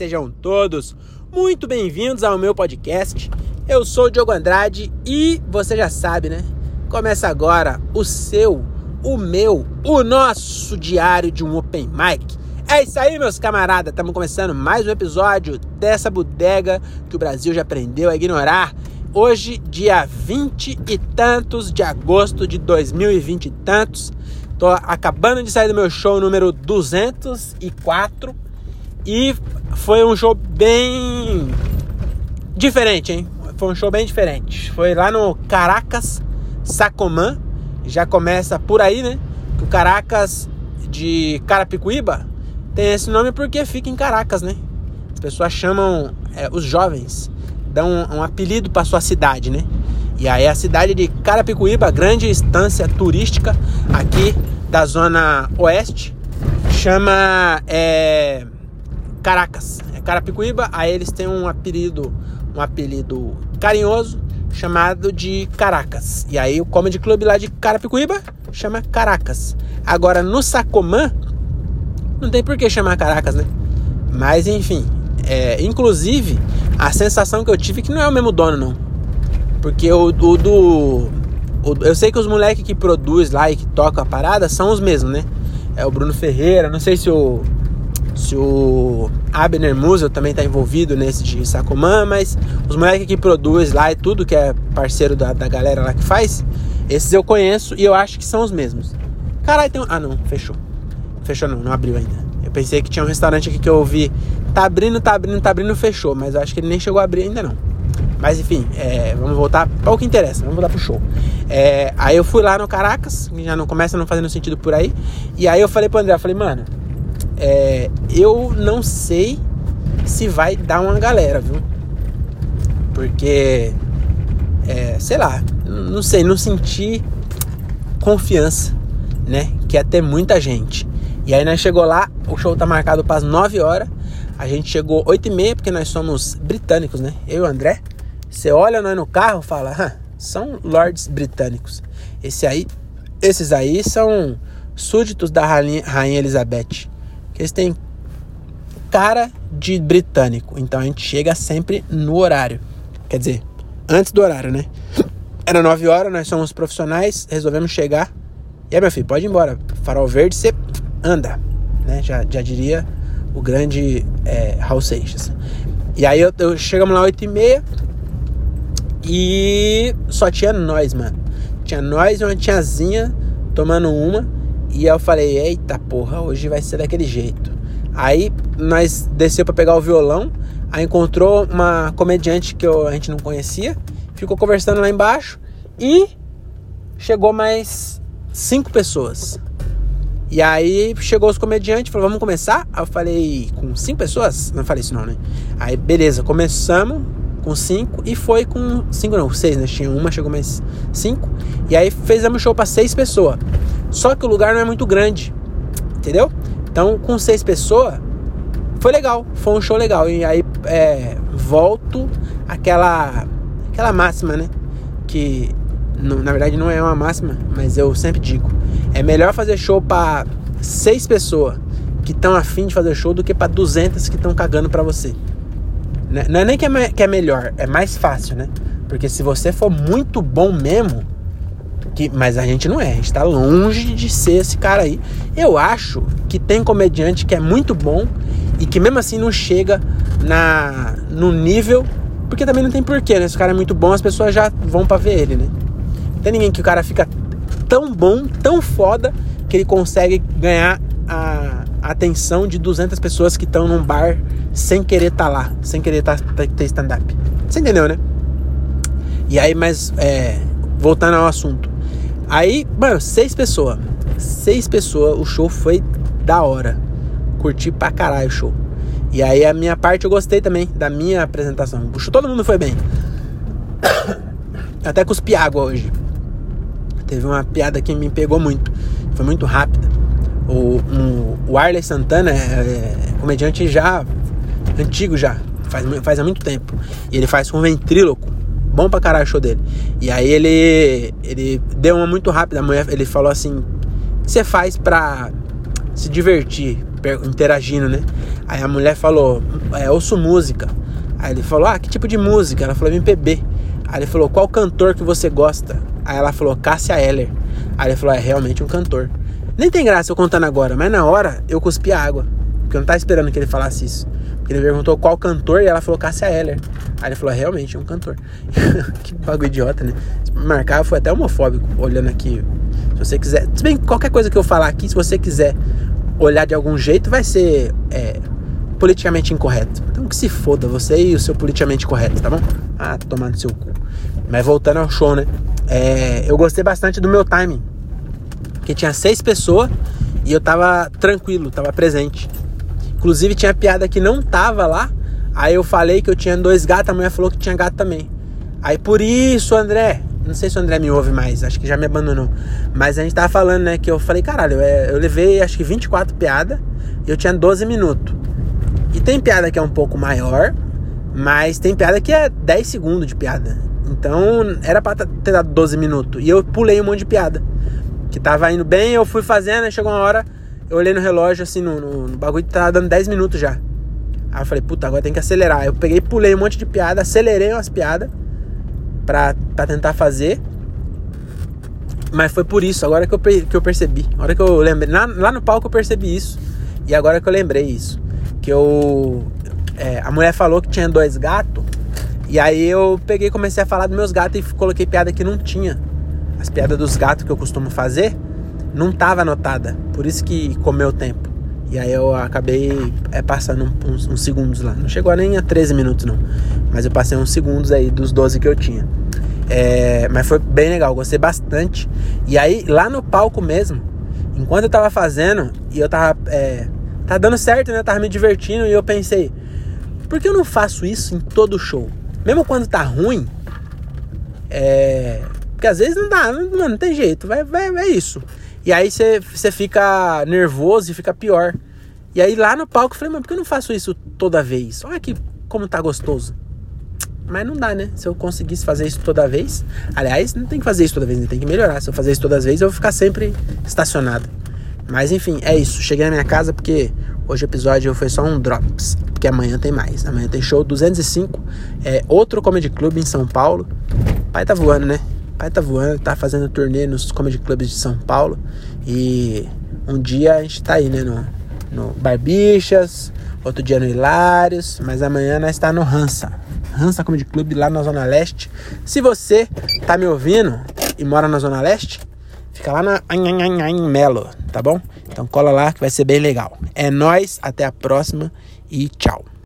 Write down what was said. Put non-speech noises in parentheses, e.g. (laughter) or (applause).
sejam todos muito bem-vindos ao meu podcast. Eu sou o Diogo Andrade e você já sabe, né? Começa agora o seu, o meu, o nosso diário de um Open Mic. É isso aí, meus camaradas. Estamos começando mais um episódio dessa bodega que o Brasil já aprendeu a ignorar. Hoje, dia 20 e tantos de agosto de 2020 e tantos. Tô acabando de sair do meu show número 204 e foi um show bem diferente, hein? Foi um show bem diferente. Foi lá no Caracas Sacomã. Já começa por aí, né? O Caracas de Carapicuíba tem esse nome porque fica em Caracas, né? As pessoas chamam é, os jovens, dão um, um apelido para sua cidade, né? E aí a cidade de Carapicuíba, grande estância turística aqui da zona oeste, chama é, Caracas, é Carapicuíba. Aí eles têm um apelido, um apelido carinhoso chamado de Caracas. E aí o Comedy Club lá de Carapicuíba chama Caracas. Agora no Sacomã não tem por que chamar Caracas, né? Mas enfim, é, inclusive a sensação que eu tive é que não é o mesmo dono não. Porque o, o do o, eu sei que os moleques que produz lá e que tocam a parada são os mesmos, né? É o Bruno Ferreira, não sei se o se o Abner Musel também tá envolvido nesse de Sacomã, mas os moleques que produz lá e tudo, que é parceiro da, da galera lá que faz, esses eu conheço e eu acho que são os mesmos. Caralho, tem um... Ah, não, fechou. Fechou não, não abriu ainda. Eu pensei que tinha um restaurante aqui que eu ouvi. Tá abrindo, tá abrindo, tá abrindo, fechou. Mas eu acho que ele nem chegou a abrir ainda não. Mas enfim, é, vamos voltar para o que interessa, vamos voltar pro show. É, aí eu fui lá no Caracas, já não começa não fazendo sentido por aí. E aí eu falei pro André, eu falei, mano, é, eu não sei se vai dar uma galera, viu? Porque, é, sei lá, não sei, não senti confiança, né? Que ia ter muita gente. E aí nós chegou lá, o show tá marcado para as 9 horas. A gente chegou 8 e meia, porque nós somos britânicos, né? Eu e o André. Você olha nós no carro fala, são lords britânicos. Esse aí, esses aí são súditos da Rainha, Rainha Elizabeth. Eles têm cara de britânico. Então a gente chega sempre no horário. Quer dizer, antes do horário, né? Era 9 horas, nós somos profissionais, resolvemos chegar. E aí, meu filho, pode ir embora. Farol verde, você anda. Né? Já, já diria o grande é, Raul Seixas. E aí eu, eu chegamos lá 8 e meia e só tinha nós, mano. Tinha nós e uma tiazinha tomando uma. E eu falei, eita porra, hoje vai ser daquele jeito. Aí nós desceu para pegar o violão, aí encontrou uma comediante que eu, a gente não conhecia, ficou conversando lá embaixo e chegou mais cinco pessoas. E aí chegou os comediantes, falou, vamos começar? Aí eu falei, com cinco pessoas? Não falei isso não, né? Aí beleza, começamos com cinco e foi com cinco não, seis, né? Tinha uma, chegou mais cinco. E aí fizemos show para seis pessoas. Só que o lugar não é muito grande, entendeu? Então, com seis pessoas, foi legal, foi um show legal. E aí, é, volto àquela, aquela máxima, né? Que, na verdade, não é uma máxima, mas eu sempre digo: é melhor fazer show para seis pessoas que estão afim de fazer show do que para 200 que estão cagando para você. Né? Não é nem que é, que é melhor, é mais fácil, né? Porque se você for muito bom mesmo, que, mas a gente não é, a gente tá longe de ser esse cara aí. Eu acho que tem comediante que é muito bom e que mesmo assim não chega na no nível, porque também não tem porquê, né? Se o cara é muito bom, as pessoas já vão para ver ele, né? Não tem ninguém que o cara fica tão bom, tão foda, que ele consegue ganhar a atenção de 200 pessoas que estão num bar sem querer estar tá lá, sem querer tá, tá, ter stand-up. Você entendeu, né? E aí, mas é, voltando ao assunto. Aí, mano, seis pessoas. Seis pessoas, o show foi da hora. Curti pra caralho o show. E aí a minha parte eu gostei também, da minha apresentação. Show, todo mundo foi bem. (coughs) Até cuspi água hoje. Teve uma piada que me pegou muito. Foi muito rápida. O, um, o Arley Santana é, é comediante já antigo já. Faz, faz há muito tempo. E ele faz com ventríloco Bom pra caralho o show dele. E aí ele ele deu uma muito rápida. A mulher, ele falou assim: O que você faz pra se divertir? Interagindo, né? Aí a mulher falou, é, ouço música. Aí ele falou, ah, que tipo de música? Ela falou, MPB. Aí ele falou, qual cantor que você gosta? Aí ela falou, Cássia Eller. Aí ele falou, é realmente um cantor. Nem tem graça eu contando agora, mas na hora eu cuspi água. Porque eu não tava esperando que ele falasse isso. Ele perguntou qual cantor e ela falou Cássia Eller. Aí ele falou, é, realmente, é um cantor. (laughs) que bagulho idiota, né? Marcar foi até homofóbico, olhando aqui. Se você quiser. Se bem qualquer coisa que eu falar aqui, se você quiser olhar de algum jeito, vai ser é, politicamente incorreto. Então que se foda, você e o seu politicamente correto, tá bom? Ah, tomando seu cu. Mas voltando ao show, né? É, eu gostei bastante do meu timing. Porque tinha seis pessoas e eu tava tranquilo, tava presente. Inclusive tinha piada que não tava lá. Aí eu falei que eu tinha dois gatos, a mulher falou que tinha gato também. Aí por isso, André, não sei se o André me ouve mais, acho que já me abandonou. Mas a gente tava falando, né, que eu falei, caralho, eu levei acho que 24 piadas e eu tinha 12 minutos. E tem piada que é um pouco maior, mas tem piada que é 10 segundos de piada. Então era pra ter dado 12 minutos. E eu pulei um monte de piada. Que tava indo bem, eu fui fazendo, chegou uma hora, eu olhei no relógio, assim, no, no, no bagulho tava dando 10 minutos já. Aí eu falei, puta, agora tem que acelerar. Eu peguei, pulei um monte de piada, acelerei umas piadas pra, pra tentar fazer. Mas foi por isso, agora que eu, que eu percebi. Agora que eu lembrei. Lá, lá no palco eu percebi isso. E agora que eu lembrei isso. Que eu. É, a mulher falou que tinha dois gatos. E aí eu peguei comecei a falar dos meus gatos e coloquei piada que não tinha. As piadas dos gatos que eu costumo fazer não tava anotada. Por isso que comeu tempo. E aí eu acabei é, passando uns, uns, segundos lá. Não chegou nem a 13 minutos não. Mas eu passei uns segundos aí dos 12 que eu tinha. É, mas foi bem legal, gostei bastante. E aí, lá no palco mesmo, enquanto eu tava fazendo, e eu tava. É, tá dando certo, né? tava me divertindo, e eu pensei, por que eu não faço isso em todo show? Mesmo quando tá ruim, é. Porque às vezes não dá, não, não tem jeito, vai, vai, é isso. E aí você fica nervoso e fica pior. E aí lá no palco eu falei, mas por que eu não faço isso toda vez? Olha aqui como tá gostoso. Mas não dá, né? Se eu conseguisse fazer isso toda vez. Aliás, não tem que fazer isso toda vez, né? tem que melhorar. Se eu fazer isso todas as vezes, eu vou ficar sempre estacionado. Mas enfim, é isso. Cheguei na minha casa porque hoje o episódio foi só um drops. Porque amanhã tem mais. Amanhã tem show 205. É outro comedy club em São Paulo. O pai tá voando, né? Pai tá voando, tá fazendo turnê nos comedy clubs de São Paulo. E um dia a gente tá aí, né? No, no Barbixas, outro dia no Hilários. Mas amanhã nós tá no Hansa. Hansa Comedy Club lá na Zona Leste. Se você tá me ouvindo e mora na Zona Leste, fica lá na em Melo, tá bom? Então cola lá que vai ser bem legal. É nós, até a próxima e tchau.